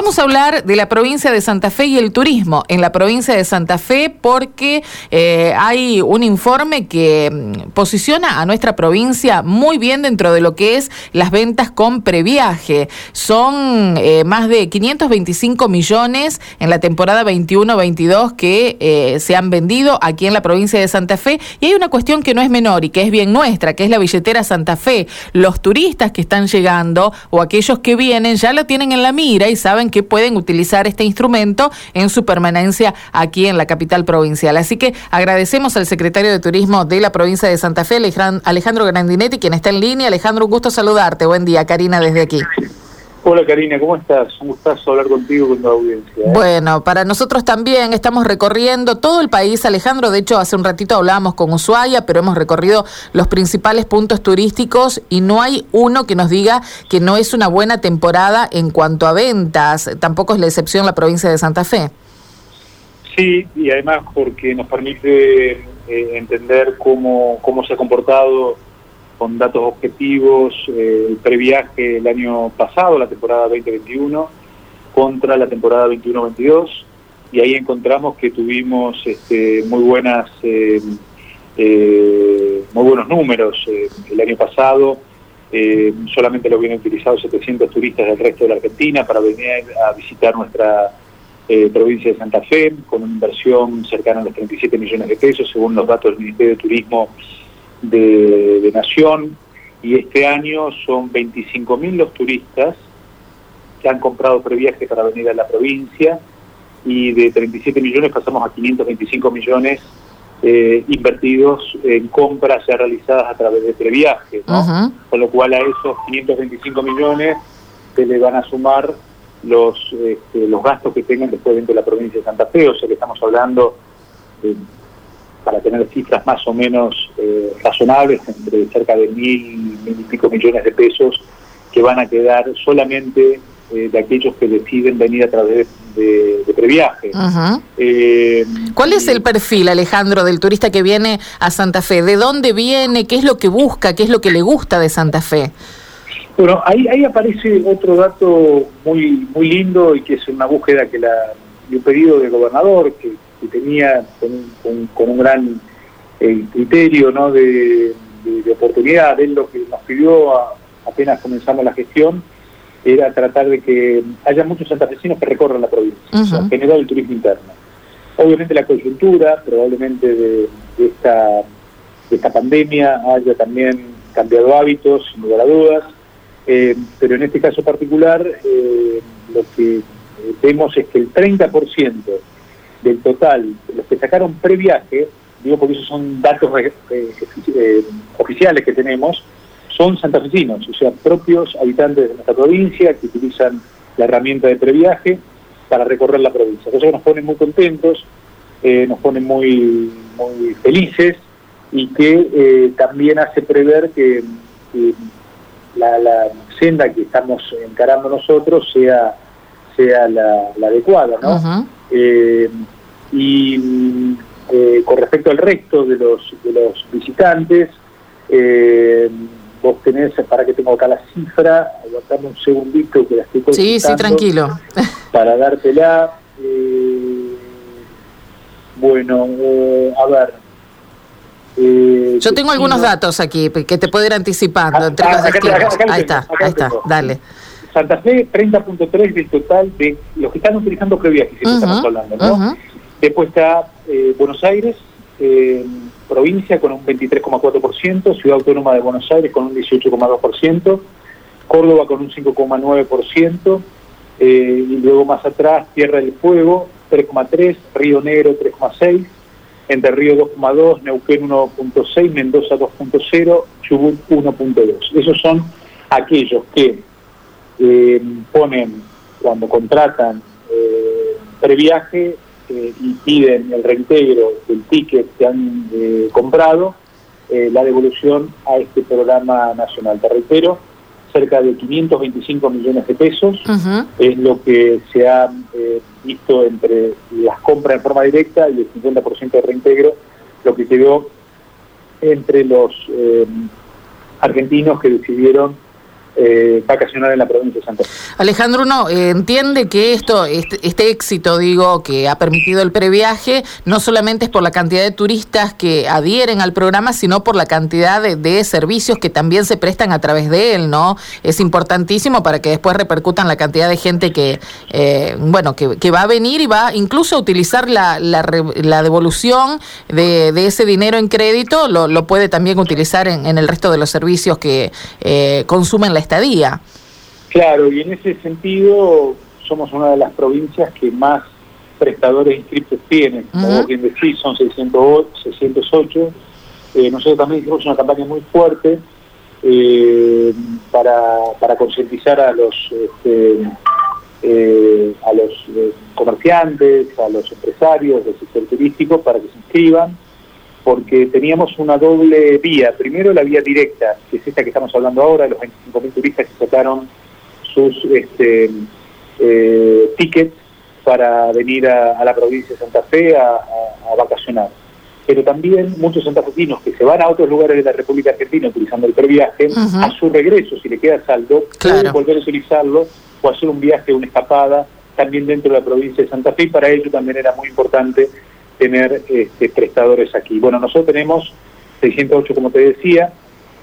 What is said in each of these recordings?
Vamos a hablar de la provincia de Santa Fe y el turismo en la provincia de Santa Fe porque eh, hay un informe que mm, posiciona a nuestra provincia muy bien dentro de lo que es las ventas con previaje. Son eh, más de 525 millones en la temporada 21-22 que eh, se han vendido aquí en la provincia de Santa Fe y hay una cuestión que no es menor y que es bien nuestra, que es la billetera Santa Fe. Los turistas que están llegando o aquellos que vienen ya lo tienen en la mira y saben que pueden utilizar este instrumento en su permanencia aquí en la capital provincial. Así que agradecemos al secretario de Turismo de la provincia de Santa Fe, Alejandro Grandinetti, quien está en línea. Alejandro, un gusto saludarte. Buen día, Karina, desde aquí. Hola Karina, ¿cómo estás? Un gustazo hablar contigo con tu audiencia. ¿eh? Bueno, para nosotros también estamos recorriendo todo el país, Alejandro. De hecho, hace un ratito hablábamos con Ushuaia, pero hemos recorrido los principales puntos turísticos y no hay uno que nos diga que no es una buena temporada en cuanto a ventas. Tampoco es la excepción la provincia de Santa Fe. Sí, y además porque nos permite eh, entender cómo, cómo se ha comportado con datos objetivos eh, el previaje el año pasado, la temporada 2021, contra la temporada 21-22, y ahí encontramos que tuvimos este, muy buenas eh, eh, muy buenos números el año pasado. solamente lo habían utilizado 700 turistas del resto de la Argentina para venir a visitar nuestra provincia de Santa Fe, con una inversión cercana a los 37 millones de pesos, según los datos del Ministerio de Turismo de, Nación y este año son 25.000 los turistas que han comprado previaje para venir a la provincia y de 37 millones pasamos a 525 millones eh, invertidos en compras ya realizadas a través de previaje, con lo cual a esos 525 millones se le van a sumar los este, los gastos que tengan después dentro de la provincia de Santa Fe, o sea que estamos hablando de para tener cifras más o menos eh, razonables, entre cerca de mil, mil y pico millones de pesos, que van a quedar solamente eh, de aquellos que deciden venir a través de, previaje. Eh, ¿Cuál es el perfil, Alejandro, del turista que viene a Santa Fe? ¿De dónde viene? ¿Qué es lo que busca? ¿Qué es lo que le gusta de Santa Fe? Bueno, ahí, ahí aparece otro dato muy muy lindo y que es una búsqueda que la, un pedido del gobernador que que tenía con, un gran eh, criterio ¿no? de, oportunidad. Él lo que nos pidió apenas comenzamos la gestión era tratar de que haya muchos santafesinos que recorran la provincia, en general el turismo interno. Obviamente la coyuntura, probablemente de, esta, esta pandemia, haya también cambiado hábitos, sin lugar a dudas, eh, pero en este caso particular eh, lo que vemos es que el 30% del total, los que sacaron previaje, digo porque esos son datos eh, eh, oficiales que tenemos, son santafesinos, o sea, propios habitantes de nuestra provincia que utilizan la herramienta de previaje para recorrer la provincia. Eso nos pone muy contentos, eh, nos pone muy, muy felices y que también hace prever que, la, senda que estamos encarando nosotros sea, sea la, adecuada, ¿no? Eh, y eh, con respecto al resto de los, de los visitantes, eh, vos tenés, para que tengo acá la cifra, aguantame un segundito que la estoy Sí, sí, tranquilo. Para dártela. bueno, a ver. Yo tengo algunos datos aquí que te puedo ir anticipando. entre los ahí está, ahí está, dale. Santa Fe, 30.3 del total de los que están utilizando previaje, si estamos hablando, ¿no? Después está eh, Buenos Aires, eh, provincia con un 23,4%, Ciudad Autónoma de Buenos Aires con un 18,2%, Córdoba con un 5,9%, eh, y luego más atrás Tierra del Fuego 3,3%, Río Negro 3,6%, Entre Río 2,2%, Neuquén 1,6%, Mendoza 2,0%, Chubut 1,2%. Esos son aquellos que eh, ponen cuando contratan eh, previaje eh, y piden el reintegro del ticket que han eh, comprado, la devolución a este programa nacional. Te reitero, cerca de 525 millones de pesos es lo que se ha visto entre las compras en forma directa y el 50% de reintegro, lo que quedó entre los argentinos que decidieron eh, vacacionar en la provincia de Santa Fe. Alejandro, uno eh, entiende que esto, este, este, éxito, digo, que ha permitido el previaje, no solamente es por la cantidad de turistas que adhieren al programa, sino por la cantidad de, servicios que también se prestan a través de él, ¿no? Es importantísimo para que después repercutan la cantidad de gente que, eh, bueno, que, va a venir y va incluso a utilizar la, la, devolución de, ese dinero en crédito, lo, puede también utilizar en, en, el resto de los servicios que consumen la estadía. Claro, y en ese sentido somos una de las provincias que más prestadores inscritos tienen. Como bien decís, son 608. Eh, nosotros también hicimos una campaña muy fuerte eh, para, para concientizar a los este, eh, a los comerciantes, a los empresarios del sector turístico para que se inscriban porque teníamos una doble vía. Primero la vía directa, que es esta que estamos hablando ahora, los 25.000 turistas que sacaron sus este, eh, tickets para venir a, la provincia de Santa Fe a, vacacionar. Pero también muchos santafesinos que se van a otros lugares de la República Argentina utilizando el previaje, a su regreso, si le queda saldo, pueden volver a utilizarlo o hacer un viaje, una escapada, también dentro de la provincia de Santa Fe, y para ello también era muy importante tener este, prestadores aquí. Bueno, nosotros tenemos 608, como te decía,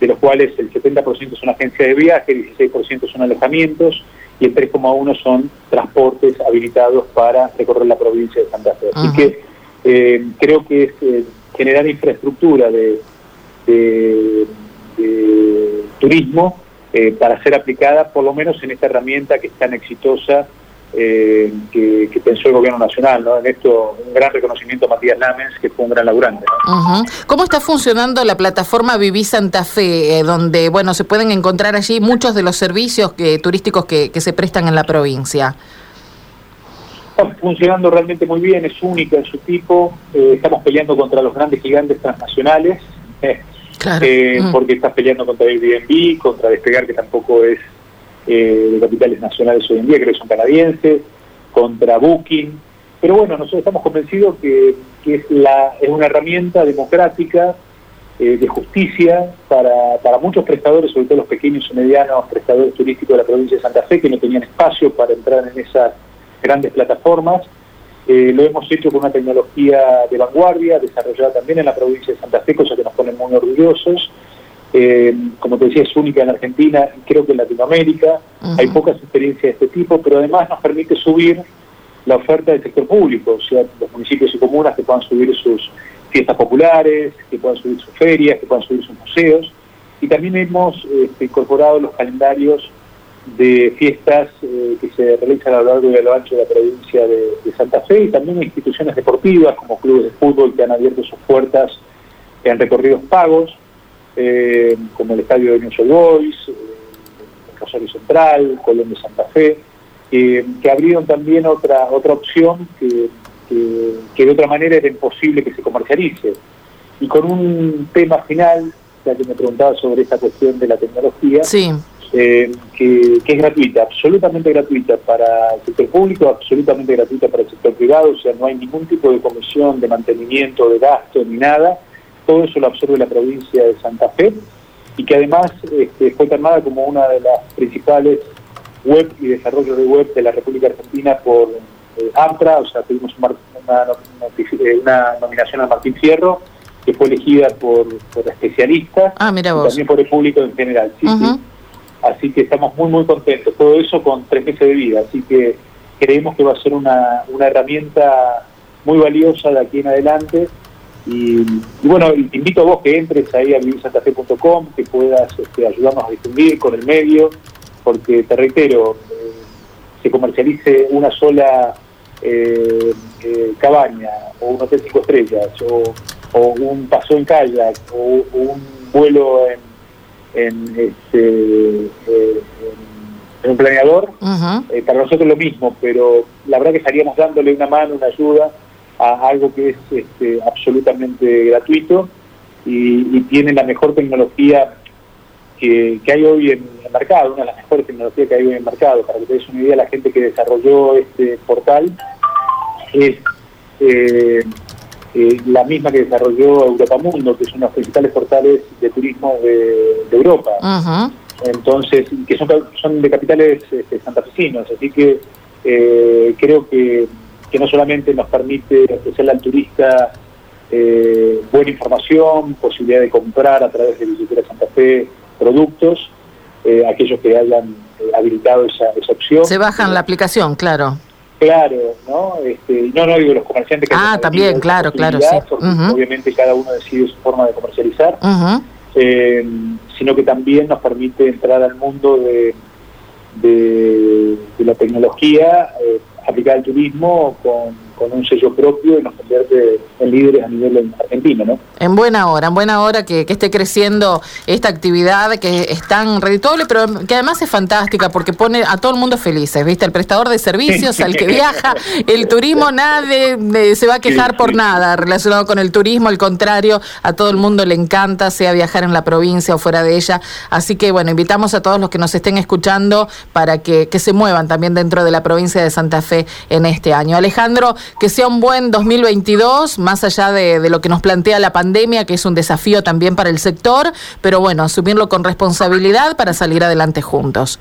de los cuales el 70% son agencias de viaje, el 16% son alojamientos y el 3,1% son transportes habilitados para recorrer la provincia de Santa Fe. Así que eh, creo que es eh, generar infraestructura de, turismo eh, para ser aplicada por lo menos en esta herramienta que es tan exitosa eh, que, pensó el gobierno nacional. ¿no? En esto, un gran reconocimiento a Matías Lamens, que fue un gran laburante. ¿Cómo está funcionando la plataforma Viví Santa Fe, eh, donde bueno se pueden encontrar allí muchos de los servicios que, turísticos que, se prestan en la provincia? Está funcionando realmente muy bien, es única en su tipo. Eh, estamos peleando contra los grandes gigantes transnacionales. Claro. Mm. Porque estás peleando contra Airbnb, contra Despegar, que tampoco es eh, de capitales nacionales hoy en día, que son canadienses, contra Booking. Pero bueno, nosotros estamos convencidos que, es, una herramienta democrática eh, de justicia para, para muchos prestadores, sobre todo los pequeños y medianos prestadores turísticos de la provincia de Santa Fe, que no tenían espacio para entrar en esas grandes plataformas. Eh, lo hemos hecho con una tecnología de vanguardia, desarrollada también en la provincia de Santa Fe, cosa que nos pone muy orgullosos. Eh, como te decía, es única en Argentina y creo que en Latinoamérica. Hay pocas experiencias de este tipo, pero además nos permite subir la oferta del sector público, o sea, los municipios y comunas que puedan subir sus fiestas populares, que puedan subir sus ferias, que puedan subir sus museos. Y también hemos este, incorporado los calendarios de fiestas eh, que se realizan a lo largo y a lo ancho de la provincia de, de, Santa Fe y también instituciones deportivas como clubes de fútbol que han abierto sus puertas en recorridos pagos eh, como el estadio de New Boys, eh, Rosario Central, Colón de Santa Fe, que abrieron también otra otra opción que, que, de otra manera era imposible que se comercialice. Y con un tema final, ya que me preguntaba sobre esta cuestión de la tecnología, eh, que, que, es gratuita, absolutamente gratuita para el sector público, absolutamente gratuita para el sector privado, o sea, no hay ningún tipo de comisión de mantenimiento, de gasto, ni nada todo eso lo absorbe la provincia de Santa Fe y que además este, fue tomada como una de las principales web y desarrollos de web de la República Argentina por eh, AMPRA, o sea, tuvimos eh, una, nominación a Martín Fierro, que fue elegida por, especialistas ah, y también por el público en general. Así que estamos muy, muy contentos. Todo eso con tres meses de vida, así que creemos que va a ser una, una herramienta muy valiosa de aquí en adelante y, bueno, te invito a vos que entres ahí a vivisantafe.com, que puedas este, ayudarnos a difundir con el medio, porque te reitero, eh, se comercialice una sola eh, eh, cabaña, o un hotel cinco estrellas, o, un paso en kayak, o, un vuelo en, en, este, en un planeador, para nosotros lo mismo, pero la verdad que estaríamos dándole una mano, una ayuda a algo que es este, absolutamente gratuito y, tiene la mejor tecnología que, hay hoy en el mercado, una de las mejores tecnologías que hay hoy en el mercado. Para que te des una idea, la gente que desarrolló este portal es eh, eh, la misma que desarrolló Europa Mundo, que son los principales portales de turismo de, Europa. entonces, que son, son de capitales este, santafesinos, así que eh, creo que, que, no solamente nos permite ofrecerle al turista eh, buena información, posibilidad de comprar a través de Billetera Santa Fe productos, eh, aquellos que hayan habilitado esa, esa opción. Se bajan la aplicación, claro. Claro, ¿no? Este, no, no digo los comerciantes que... Ah, también, claro, claro, sí. Obviamente cada uno decide su forma de comercializar, eh, sino que también nos permite entrar al mundo de, de, la tecnología eh, aplicada al turismo con con un sello propio y nos convierte en líderes a nivel argentino, ¿no? En buena hora, en buena hora que, esté creciendo esta actividad que es tan redituable, pero que además es fantástica porque pone a todo el mundo felices, ¿viste? El prestador de servicios, al que viaja, el turismo, nadie se va a quejar por nada relacionado con el turismo, al contrario, a todo el mundo le encanta, sea viajar en la provincia o fuera de ella. Así que, bueno, invitamos a todos los que nos estén escuchando para que, que se muevan también dentro de la provincia de Santa Fe en este año. Alejandro, que sea un buen 2022, más allá de, de, lo que nos plantea la pandemia, que es un desafío también para el sector, pero bueno, asumirlo con responsabilidad para salir adelante juntos.